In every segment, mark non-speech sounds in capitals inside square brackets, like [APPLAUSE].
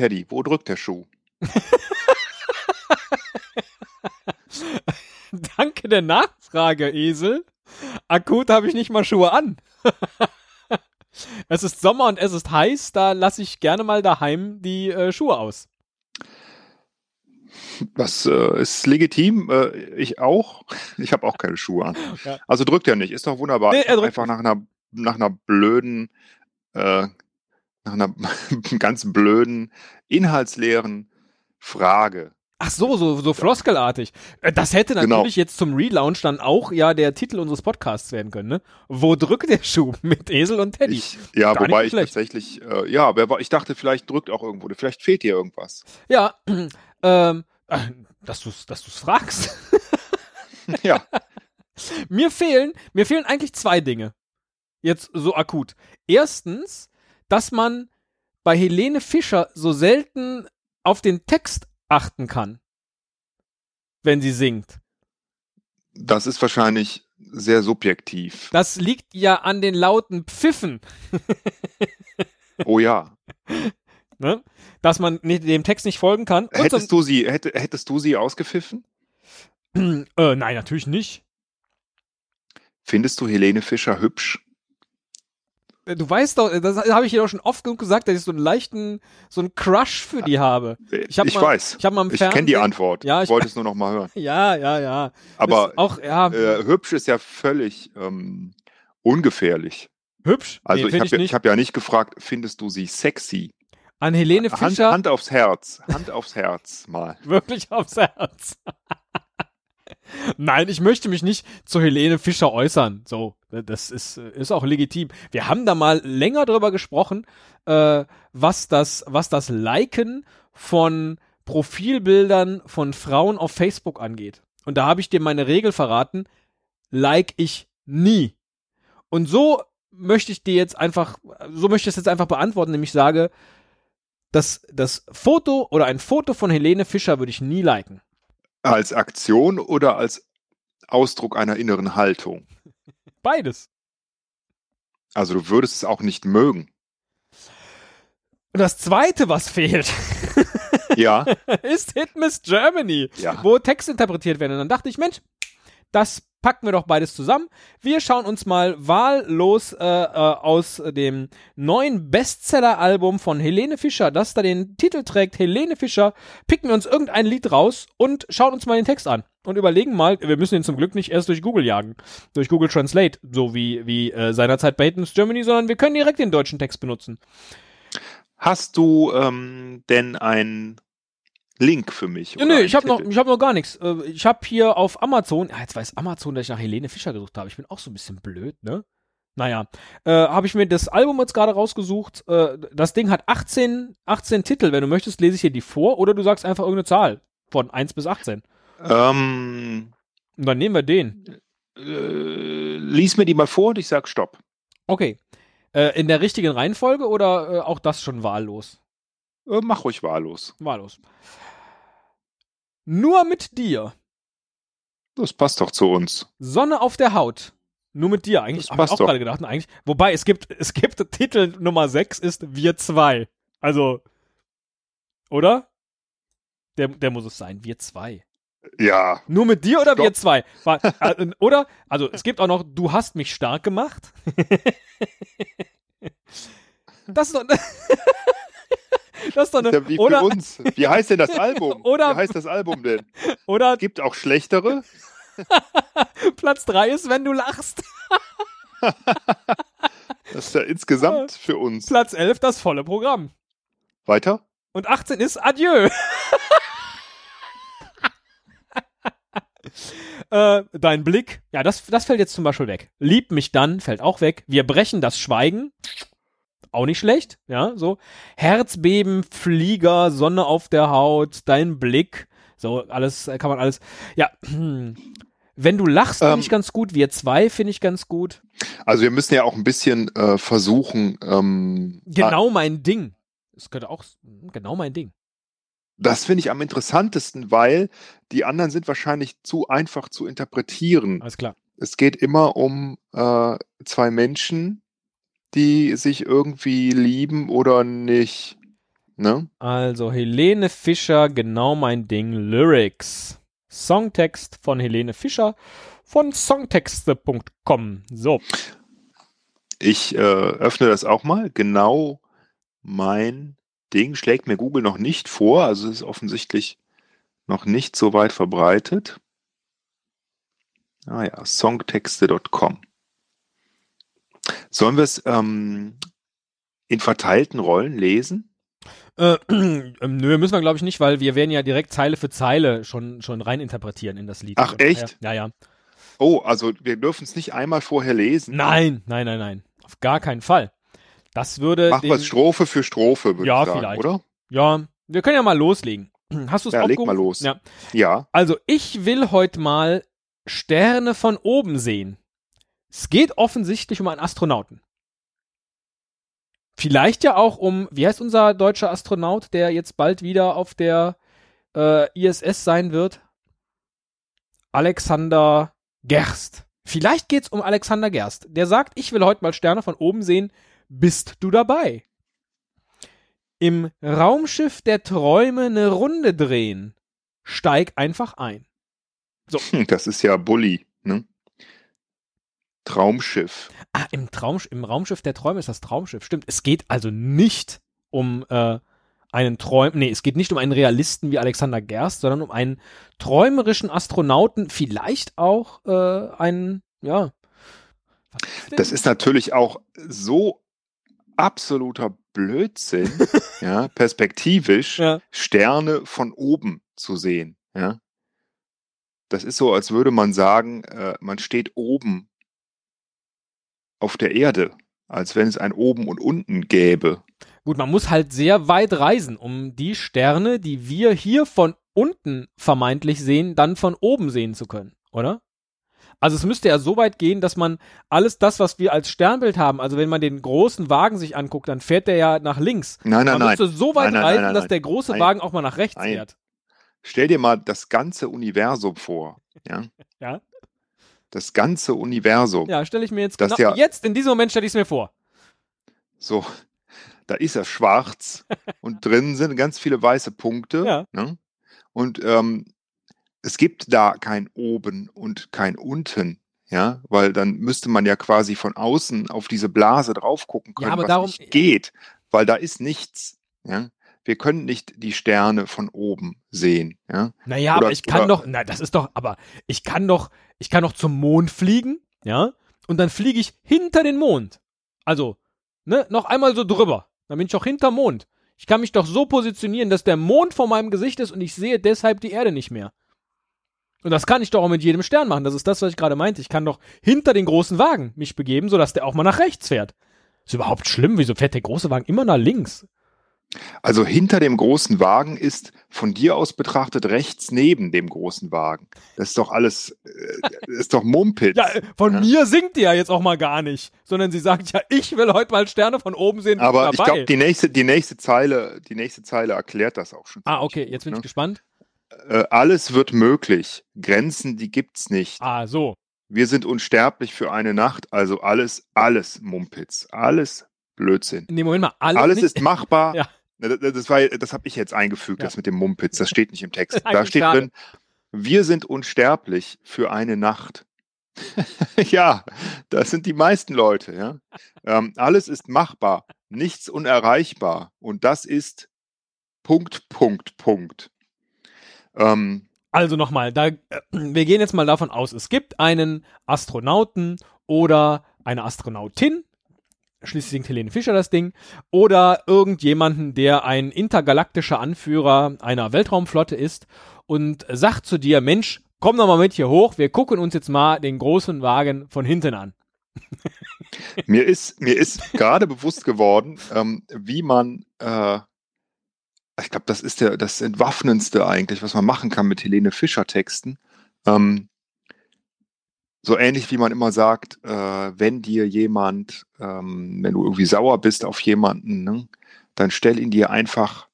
Teddy, wo drückt der Schuh? [LAUGHS] Danke der Nachfrage, Esel. Akut habe ich nicht mal Schuhe an. [LAUGHS] es ist Sommer und es ist heiß, da lasse ich gerne mal daheim die äh, Schuhe aus. Das äh, ist legitim. Äh, ich auch. [LAUGHS] Ich habe auch keine Schuhe an. Ja. Also drückt er nicht. Ist doch wunderbar. Nee, einfach nach einer, nach einer blöden, äh, nach einer [LAUGHS] ganz blöden, inhaltsleeren Frage Ach so, so, so floskelartig. Äh, das hätte genau. natürlich genau. jetzt zum Relaunch dann auch ja der Titel unseres Podcasts werden können, ne? Wo drückt der Schuh [LAUGHS] mit Esel und Teddy? Ich, ja, Gar wobei ich tatsächlich, äh, ja, aber ich dachte, vielleicht drückt auch irgendwo, vielleicht fehlt dir irgendwas. Ja, [CLEARS THROAT] ähm, äh, dass du's, dass du's fragst. [LAUGHS] ja. mir fehlen, mir fehlen eigentlich zwei Dinge. Jetzt so akut. Erstens, dass man bei Helene Fischer so selten auf den Text achten kann, wenn sie singt. Das ist wahrscheinlich sehr subjektiv. Das liegt ja an den lauten Pfiffen. [LAUGHS] oh ja. [LAUGHS] Ne? Dass man dem Text nicht folgen kann. hättest, du sie, hätt, hättest du sie ausgepfiffen? [CLEARS THROAT] äh, nein, natürlich nicht. Findest du Helene Fischer hübsch? Äh, du weißt doch, das habe ich dir doch schon oft genug gesagt, dass ich so einen leichten, so einen Crush für die habe. Ich, hab ich mal, weiß. Ich, ich kenne die Antwort. Ja, ich wollte es nur noch mal hören. [LAUGHS] Ja, ja, ja. Aber auch, ja. Äh, hübsch ist ja völlig ähm, ungefährlich. Hübsch? Also nee, ich habe ja, hab ja nicht gefragt, findest du sie sexy? An Helene Fischer? Hand, Hand aufs Herz. Hand aufs Herz mal. [LAUGHS] Wirklich aufs Herz. Nein, ich möchte mich nicht zu Helene Fischer äußern. So, das ist, ist auch legitim. Wir haben da mal länger drüber gesprochen, äh, was das, was das Liken von Profilbildern von Frauen auf Facebook angeht. Und da habe ich dir meine Regel verraten. Like ich nie. Und so möchte ich dir jetzt einfach, so möchte ich es jetzt einfach beantworten, nämlich sage, dass das Foto oder ein Foto von Helene Fischer würde ich nie liken. Als Aktion oder als Ausdruck einer inneren Haltung? Beides. Also du würdest es auch nicht mögen. Und das zweite, was fehlt, [LAUGHS] ja. ist Hit Miss Germany, ja. wo Text interpretiert werden. Und dann dachte ich, Mensch, das packen wir doch beides zusammen. Wir schauen uns mal wahllos äh, äh, aus dem neuen Bestseller-Album von Helene Fischer, das da den Titel trägt, Helene Fischer, picken wir uns irgendein Lied raus und schauen uns mal den Text an und überlegen mal, wir müssen ihn zum Glück nicht erst durch Google jagen, durch Google Translate, so wie, wie äh, seinerzeit bei Hittens Germany, sondern wir können direkt den deutschen Text benutzen. Hast du ähm, denn ein Link für mich. Ja, nee, ich habe noch, ich hab noch gar nichts. Äh, ich habe hier auf Amazon, ja, jetzt weiß Amazon, dass ich nach Helene Fischer gesucht habe. Ich bin auch so ein bisschen blöd, ne? Naja, äh, habe ich mir das Album jetzt gerade rausgesucht. Äh, das Ding hat 18, 18 Titel. Wenn du möchtest, lese ich hier die vor oder du sagst einfach irgendeine Zahl von 1 bis 18. Ähm, und dann nehmen wir den. Äh, lies mir die mal vor und ich sag Stopp. Okay. Äh, in der richtigen Reihenfolge oder äh, auch das schon wahllos? Äh, mach ruhig wahllos. Wahllos. Nur mit dir. Das passt doch zu uns. Sonne auf der Haut. Nur mit dir. Eigentlich habe ich auch gerade gedacht. Eigentlich, wobei es gibt, [LAUGHS] es gibt Titel Nummer 6 ist Wir zwei. Also, oder? Der, der muss es sein. Wir zwei. Ja. Nur mit dir oder Stopp. wir zwei? [LAUGHS] Äh, oder? Also, es gibt auch noch Du hast mich stark gemacht. [LAUGHS] das ist doch. Das ist doch eine, wie oder, für uns. Wie heißt denn das Album? [LAUGHS] Oder, wie heißt das Album denn? Oder, es gibt auch schlechtere. [LAUGHS] Platz 3 ist, wenn du lachst. [LAUGHS] das ist ja insgesamt für uns. Platz 11 das volle Programm. Weiter? Und 18 ist Adieu. äh, dein Blick, ja, das, das fällt jetzt zum Beispiel weg. Lieb mich dann, fällt auch weg. Wir brechen das Schweigen auch nicht schlecht, ja, so. Herzbeben, Flieger, Sonne auf der Haut, dein Blick, so, alles, äh, kann man alles, ja, [CLEARS THROAT] wenn du lachst, finde ähm, ich ganz gut, wir zwei finde ich ganz gut. Also wir müssen ja auch ein bisschen äh, versuchen, ähm, Genau mein Ding. Das könnte auch, genau mein Ding. Das finde ich am interessantesten, weil die anderen sind wahrscheinlich zu einfach zu interpretieren. Alles klar. Es geht immer um äh, zwei Menschen, die sich irgendwie lieben oder nicht. Ne? Also Helene Fischer, genau mein Ding, Lyrics. Songtext von Helene Fischer von songtexte.com. So. Ich äh, öffne das auch mal. Genau mein Ding schlägt mir Google noch nicht vor. Also es ist offensichtlich noch nicht so weit verbreitet. Ah ja, songtexte.com. Sollen wir es ähm, in verteilten Rollen lesen? Äh, [CLEARS THROAT] äh, nö, müssen wir glaube ich nicht, weil wir werden ja direkt Zeile für Zeile schon, schon rein interpretieren in das Lied. Ach echt? Ja, ja. Oh, also wir dürfen es nicht einmal vorher lesen. Nein, nein, nein, nein. Auf gar keinen Fall. Das würde. Machen wir es Strophe für Strophe, würde ja, ich sagen, vielleicht. oder? Ja, wir können ja mal loslegen. [CLEARS THROAT] Hast du es Ja, leg mal los. Ja. ja. Also ich will heute mal Sterne von oben sehen. Es geht offensichtlich um einen Astronauten. Vielleicht ja auch um, wie heißt unser deutscher Astronaut, der jetzt bald wieder auf der äh, ISS sein wird? Alexander Gerst. Vielleicht geht's um Alexander Gerst. Der sagt, ich will heute mal Sterne von oben sehen. Bist du dabei? Im Raumschiff der Träume eine Runde drehen. Steig einfach ein. So. [LAUGHS] Das ist ja Bully, ne? Traumschiff. Ah, im, Traum, im Raumschiff der Träume ist das Traumschiff. Stimmt. Es geht also nicht um äh, einen Träum, nee, es geht nicht um einen Realisten wie Alexander Gerst, sondern um einen träumerischen Astronauten, vielleicht auch äh, einen, ja. Das ist natürlich auch so absoluter Blödsinn, [LAUGHS] ja, perspektivisch ja. Sterne von oben zu sehen, ja. Das ist so, als würde man sagen, äh, man steht oben auf der Erde, als wenn es ein oben und unten gäbe. Gut, man muss halt sehr weit reisen, um die Sterne, die wir hier von unten vermeintlich sehen, dann von oben sehen zu können, oder? Also es müsste ja so weit gehen, dass man alles das, was wir als Sternbild haben, also wenn man den großen Wagen sich anguckt, dann fährt der ja nach links. Nein, nein, man müsste nein. so weit nein, nein, reisen, nein, dass der große Wagen auch mal nach rechts fährt. Stell dir mal das ganze Universum vor, ja? [LAUGHS] ja. Das ganze Universum. Ja, stelle ich mir jetzt genau, ja, jetzt in diesem Moment stelle ich es mir vor. So, da ist er schwarz [LAUGHS] und drin sind ganz viele weiße Punkte. Ja. Ne? Und ähm, es gibt da kein oben und kein unten. Ja, weil dann müsste man ja quasi von außen auf diese Blase drauf gucken können, ja, aber was darum, nicht geht, weil da ist nichts. Ja, wir können nicht die Sterne von oben sehen. Ja, naja, oder, aber ich kann oder, doch, na, das ist doch, aber ich kann doch, ich kann doch zum Mond fliegen, ja, und dann fliege ich hinter den Mond. Also, ne, noch einmal so drüber. Dann bin ich auch hinter Mond. Ich kann mich doch so positionieren, dass der Mond vor meinem Gesicht ist und ich sehe deshalb die Erde nicht mehr. Und das kann ich doch auch mit jedem Stern machen. Das ist das, was ich gerade meinte. Ich kann doch hinter den großen Wagen mich begeben, sodass der auch mal nach rechts fährt. Ist überhaupt schlimm. Wieso fährt der große Wagen immer nach links? Also hinter dem großen Wagen ist von dir aus betrachtet rechts neben dem großen Wagen. Das ist doch alles, äh, ist doch Mumpitz. [LAUGHS] Ja, von ja? mir singt die ja jetzt auch mal gar nicht, sondern sie sagt ja, ich will heute mal Sterne von oben sehen. Aber ich glaube, die nächste, die nächste Zeile, die nächste Zeile erklärt das auch schon. Ah, okay, jetzt bin ne? ich gespannt. Äh, alles wird möglich. Grenzen, die gibt's nicht. Ah, so. Wir sind unsterblich für eine Nacht, also alles, alles Mumpitz. Alles Blödsinn. Nee, Moment mal, alles, alles ist machbar. [LAUGHS] ja das, war, das habe ich jetzt eingefügt, ja. das mit dem Mumpitz. Das steht nicht im Text. [LAUGHS] Da steht schade. drin, wir sind unsterblich für eine Nacht. [LAUGHS] ja, das sind die meisten Leute. Ja? Ähm, alles ist machbar, nichts unerreichbar. Und das ist Punkt, Punkt, Punkt. Ähm, also nochmal, da, äh, wir gehen jetzt mal davon aus, es gibt einen Astronauten oder eine Astronautin, Schließlich singt Helene Fischer das Ding. Oder irgendjemanden, der ein intergalaktischer Anführer einer Weltraumflotte ist und sagt zu dir, Mensch, komm doch mal mit hier hoch, wir gucken uns jetzt mal den großen Wagen von hinten an. [LAUGHS] mir ist, mir ist gerade bewusst geworden, ähm, wie man, äh, ich glaube, das ist der, das Entwaffnendste eigentlich, was man machen kann mit Helene Fischer Texten. Ähm, so ähnlich wie man immer sagt, äh, wenn dir jemand, ähm, wenn du irgendwie sauer bist auf jemanden, ne, dann stell ihn dir einfach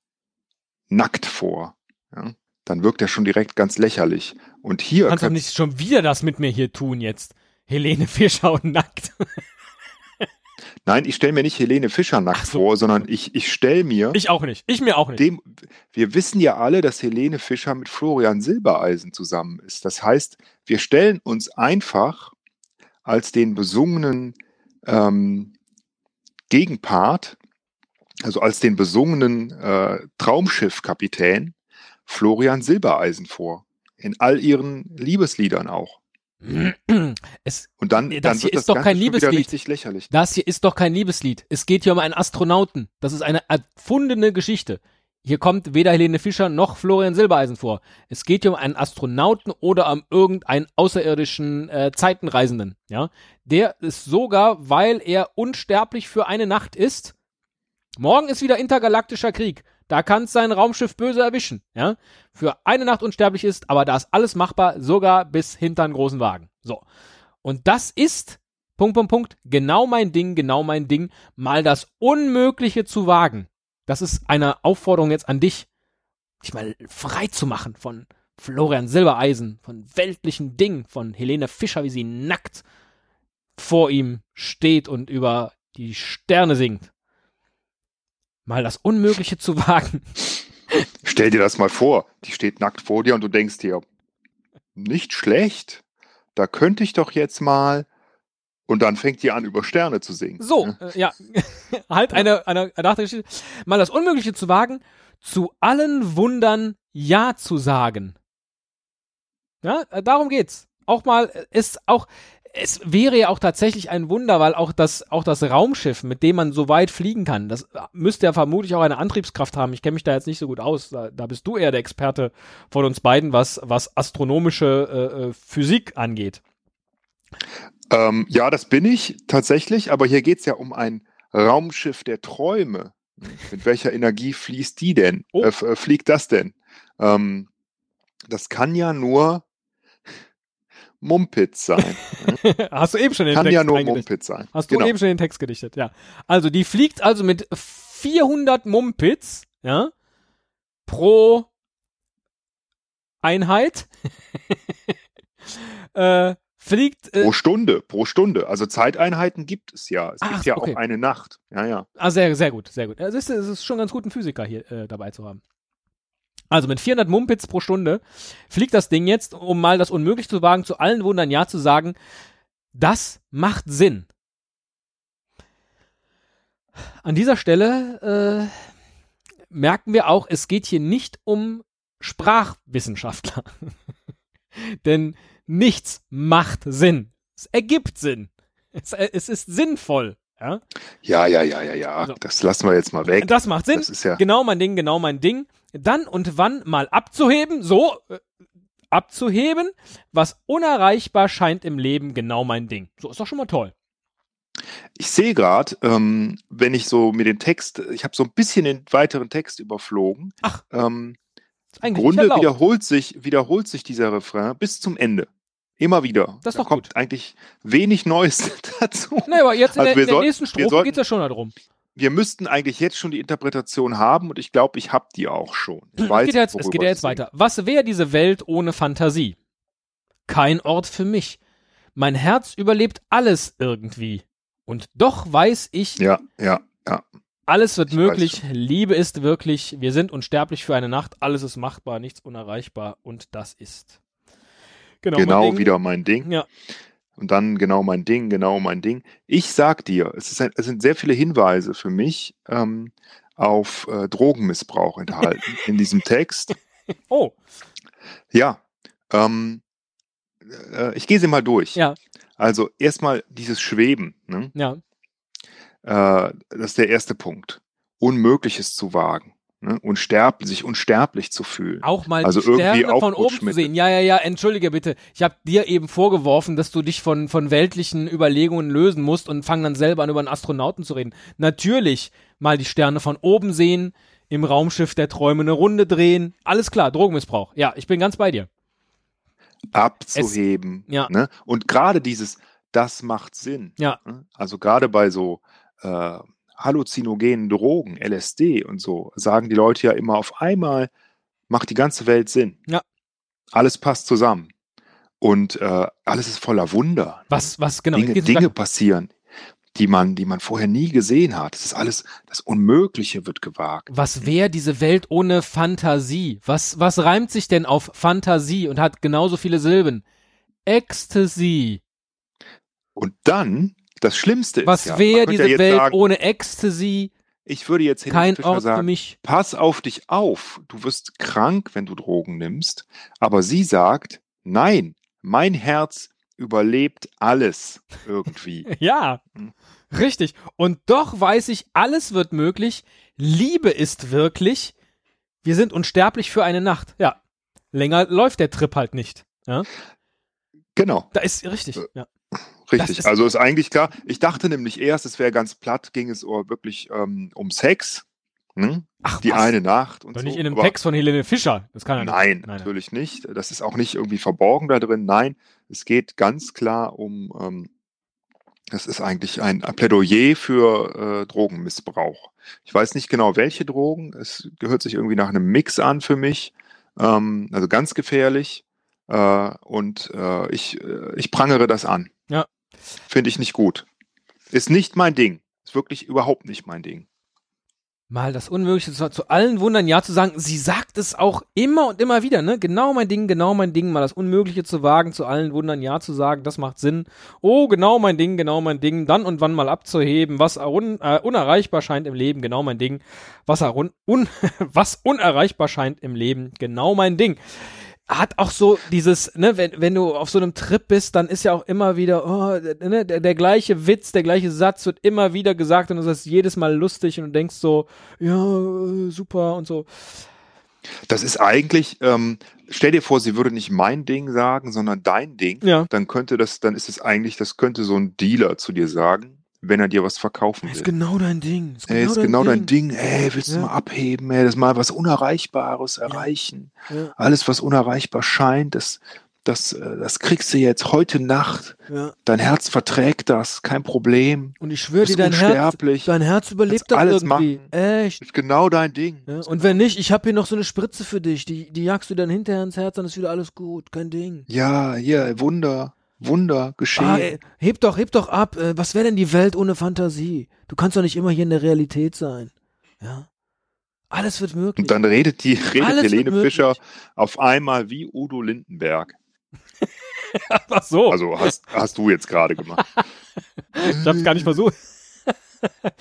nackt vor. Ja? Dann wirkt er schon direkt ganz lächerlich. Und hier. Du kannst kann, doch nicht schon wieder das mit mir hier tun jetzt. Helene [LAUGHS] Fischer und nackt. Nein, ich stelle mir nicht Helene Fischer nackt so. vor, sondern ich, ich stelle mir. Ich auch nicht. Ich mir auch nicht. Dem, wir wissen ja alle, dass Helene Fischer mit Florian Silbereisen zusammen ist. Das heißt, wir stellen uns einfach als den besungenen ähm, Gegenpart, also als den besungenen äh, Traumschiffkapitän Florian Silbereisen vor. In all ihren Liebesliedern auch. Es, und dann, das dann hier ist das doch kein Liebeslied. lächerlich. Das hier ist doch kein Liebeslied. Es geht hier um einen Astronauten. Das ist eine erfundene Geschichte. Hier kommt weder Helene Fischer noch Florian Silbereisen vor. Es geht hier um einen Astronauten oder um irgendeinen außerirdischen äh, Zeitenreisenden. Ja, der ist sogar, weil er unsterblich für eine Nacht ist. Morgen ist wieder intergalaktischer Krieg. Da kann sein Raumschiff böse erwischen, ja. Für eine Nacht unsterblich ist, aber da ist alles machbar, sogar bis hinter einen großen Wagen. So. Und das ist, Punkt, Punkt, Punkt, genau mein Ding, genau mein Ding, mal das Unmögliche zu wagen. Das ist eine Aufforderung jetzt an dich, dich mal frei zu machen von Florian Silbereisen, von weltlichen Dingen, von Helene Fischer, wie sie nackt vor ihm steht und über die Sterne singt mal das Unmögliche zu wagen. [LAUGHS] Stell dir das mal vor, die steht nackt vor dir und du denkst dir, nicht schlecht, da könnte ich doch jetzt mal und dann fängt die an, über Sterne zu singen. So, äh, ja, [LAUGHS] halt eine, eine, eine Mal das Unmögliche zu wagen, zu allen Wundern Ja zu sagen. Ja, äh, darum geht's. Auch mal, äh, ist auch, es wäre ja auch tatsächlich ein Wunder, weil auch das, auch das Raumschiff, mit dem man so weit fliegen kann, das müsste ja vermutlich auch eine Antriebskraft haben. Ich kenne mich da jetzt nicht so gut aus. Da, da, bist du eher der Experte von uns beiden, was, was astronomische äh, äh Physik angeht. Ähm, ja, das bin ich tatsächlich, aber hier geht es ja um ein Raumschiff der Träume. Mit welcher Energie fließt die denn? Oh. Äh, äh, fliegt das denn? Ähm, das kann ja nur Mumpitz sein. [LAUGHS] Hast du eben schon den Kann Text ja nur Mumpitz sein. Hast du genau. eben schon den Text gedichtet, ja. Also die fliegt also mit 400 Mumpitz, ja, pro Einheit. [LAUGHS] äh, fliegt. Äh, pro Stunde, pro Stunde. Also Zeiteinheiten gibt es ja. Es Ach, gibt ja okay. auch eine Nacht. Ja, ja. Ah, sehr, sehr gut, sehr gut. Es ist, es ist schon ganz gut, einen Physiker hier äh, dabei zu haben. Also mit 400 Mumpits pro Stunde fliegt das Ding jetzt, um mal das unmöglich zu wagen, zu allen Wundern Ja zu sagen. Das macht Sinn. An dieser Stelle äh, merken wir auch, es geht hier nicht um Sprachwissenschaftler. [LAUGHS] Denn nichts macht Sinn. Es ergibt Sinn. Es, es ist sinnvoll. Ja, ja, ja, ja, ja. ja. So. Das lassen wir jetzt mal weg. Das macht Sinn. Das ja genau mein Ding, genau mein Ding dann und wann mal abzuheben, so äh, abzuheben, was unerreichbar scheint im Leben genau mein Ding. So ist doch schon mal toll. Ich sehe gerade, ähm, wenn ich so mir den Text, ich habe so ein bisschen den weiteren Text überflogen. Ach. Ähm, im Grunde wiederholt sich, wiederholt sich dieser Refrain bis zum Ende. Immer wieder. Das da kommt gut. eigentlich wenig Neues [LAUGHS] dazu. Nee, aber jetzt in, also der, in der nächsten Strophe geht es ja schon darum wir müssten eigentlich jetzt schon die Interpretation haben und ich glaube, ich habe die auch schon. Ich weiß, es geht jetzt, es geht ja jetzt weiter. Was wäre diese Welt ohne Fantasie? Kein Ort für mich. Mein Herz überlebt alles irgendwie. Und doch weiß ich. Ja, ja, ja. Alles wird ich möglich, Liebe ist wirklich, wir sind unsterblich für eine Nacht, alles ist machbar, nichts unerreichbar und das ist. Genau, genau mein wieder mein Ding. Ja. Und dann genau mein Ding, genau mein Ding. Ich sag dir, es, ein, es sind sehr viele Hinweise für mich ähm, auf äh, Drogenmissbrauch enthalten [LAUGHS] in diesem Text. Oh. Ja. Ähm, äh, ich gehe sie mal durch. Ja. Also erstmal dieses Schweben. Ne? Ja. Äh, das ist der erste Punkt. Unmögliches zu wagen ne? unsterblich, sich unsterblich zu fühlen. Auch mal also die Sterne von oben zu sehen. Ja, ja, ja, entschuldige bitte. Ich habe dir eben vorgeworfen, dass du dich von, von weltlichen Überlegungen lösen musst und fang dann selber an, über einen Astronauten zu reden. Natürlich mal die Sterne von oben sehen, im Raumschiff der Träume eine Runde drehen. Alles klar, Drogenmissbrauch. Ja, ich bin ganz bei dir. Abzuheben. Es, ja. Ne? Und gerade dieses, das macht Sinn. Ja. Ne? Also gerade bei so äh, halluzinogenen Drogen, LSD und so, sagen die Leute ja immer auf einmal, macht die ganze Welt Sinn. Ja. Alles passt zusammen. Und äh, alles ist voller Wunder. Was, was genau? Dinge, Dinge passieren. die man, die man vorher nie gesehen hat. Das ist alles, das Unmögliche wird gewagt. Was wäre diese Welt ohne Fantasie? Was, was reimt sich denn auf Fantasie und hat genauso viele Silben? Ecstasy. Und dann, das Schlimmste ist Was ja, wäre diese ja Welt sagen, ohne Ecstasy? Ich würde jetzt kein Ort sagen, für mich. Pass auf dich auf. Du wirst krank, wenn du Drogen nimmst. Aber sie sagt, nein, mein Herz überlebt alles irgendwie. [LAUGHS] ja, hm. richtig. Und doch weiß ich, alles wird möglich. Liebe ist wirklich. Wir sind unsterblich für eine Nacht. Ja, länger läuft der Trip halt nicht. Ja? Genau. Da ist richtig. Äh, ja. Richtig, ist also ist eigentlich klar. Ich dachte nämlich erst, es wäre ganz platt, ging es wirklich ähm, um Sex. Hm? Ach, die was? eine Nacht und Doch so. nicht in einem Text von Helene Fischer. Das kann er nein, nicht. Nein, natürlich nicht. Das ist auch nicht irgendwie verborgen da drin. Nein, es geht ganz klar um, ähm, das ist eigentlich ein Plädoyer für äh, Drogenmissbrauch. Ich weiß nicht genau, welche Drogen. Es gehört sich irgendwie nach einem Mix an für mich. Ähm, also ganz gefährlich. Äh, und äh, ich, äh, ich prangere das an. Ja. Finde ich nicht gut. Ist nicht mein Ding. Ist wirklich überhaupt nicht mein Ding. Mal das Unmögliche zu, zu allen Wundern Ja zu sagen. Sie sagt es auch immer und immer wieder, ne? Genau mein Ding, genau mein Ding. Mal das Unmögliche zu wagen, zu allen Wundern Ja zu sagen, das macht Sinn. Oh, genau mein Ding, genau mein Ding. Dann und wann mal abzuheben, was un, äh, unerreichbar scheint im Leben, genau mein Ding. Was, un, [LAUGHS] was unerreichbar scheint im Leben, genau mein Ding hat auch so dieses, ne, wenn, wenn du auf so einem Trip bist, dann ist ja auch immer wieder, oh, ne, der, der gleiche Witz, der gleiche Satz wird immer wieder gesagt und das ist jedes Mal lustig und du denkst so, ja, super und so. Das ist eigentlich, ähm, stell dir vor, sie würde nicht mein Ding sagen, sondern dein Ding. Ja. Dann könnte das, dann ist es eigentlich, das könnte so ein Dealer zu dir sagen wenn er dir was verkaufen will. Ist genau dein Ding. Ist genau, ey, ist dein, genau Ding. dein Ding. Ey, willst ja. du mal abheben, ey, das mal was Unerreichbares erreichen. Ja. Ja. Alles, was unerreichbar scheint, das, das, äh, das kriegst du jetzt heute Nacht. Dein Herz verträgt das, kein Problem. Und ich schwöre dir, dein Herz, dein Herz überlebt das alles irgendwie. Machen. Echt. Ist genau dein Ding. Und wenn nicht, ich habe hier noch so eine Spritze für dich. Die, die jagst du dann hinterher ins Herz, dann ist wieder alles gut. Kein Ding. Ja, hier, Wunder. Wunder geschehen. Ah, ey, heb doch, heb doch ab. Äh, was wäre denn die Welt ohne Fantasie? Du kannst doch nicht immer hier in der Realität sein. Ja. Alles wird möglich. Und dann redet die, redet Alles Helene Fischer auf einmal wie Udo Lindenberg. [LAUGHS] Ach so. Also hast, hast du jetzt gerade gemacht. ich hab's gar nicht versucht.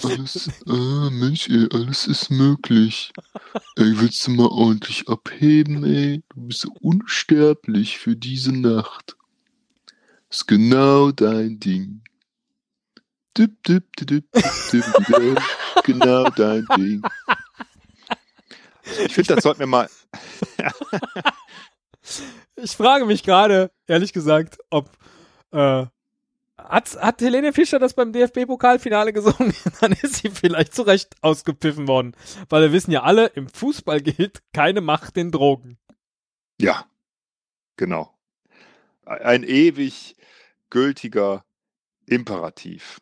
alles, ah, Mensch, ey, alles ist möglich. Ey, willst du mal ordentlich abheben, ey? Du bist unsterblich für diese Nacht. Ist genau dein Ding. Dip, dip, dip, genau dein Ding. Ich finde, das sollten wir mal. [LAUGHS] ich frage mich gerade, ehrlich gesagt, ob äh, hat, hat Helene Fischer das beim DFB-Pokalfinale gesungen? [LAUGHS] Dann ist sie vielleicht zu Recht ausgepfiffen worden. Weil wir wissen ja alle, im Fußball gilt keine Macht den Drogen. Ja, genau. Ein ewig gültiger Imperativ.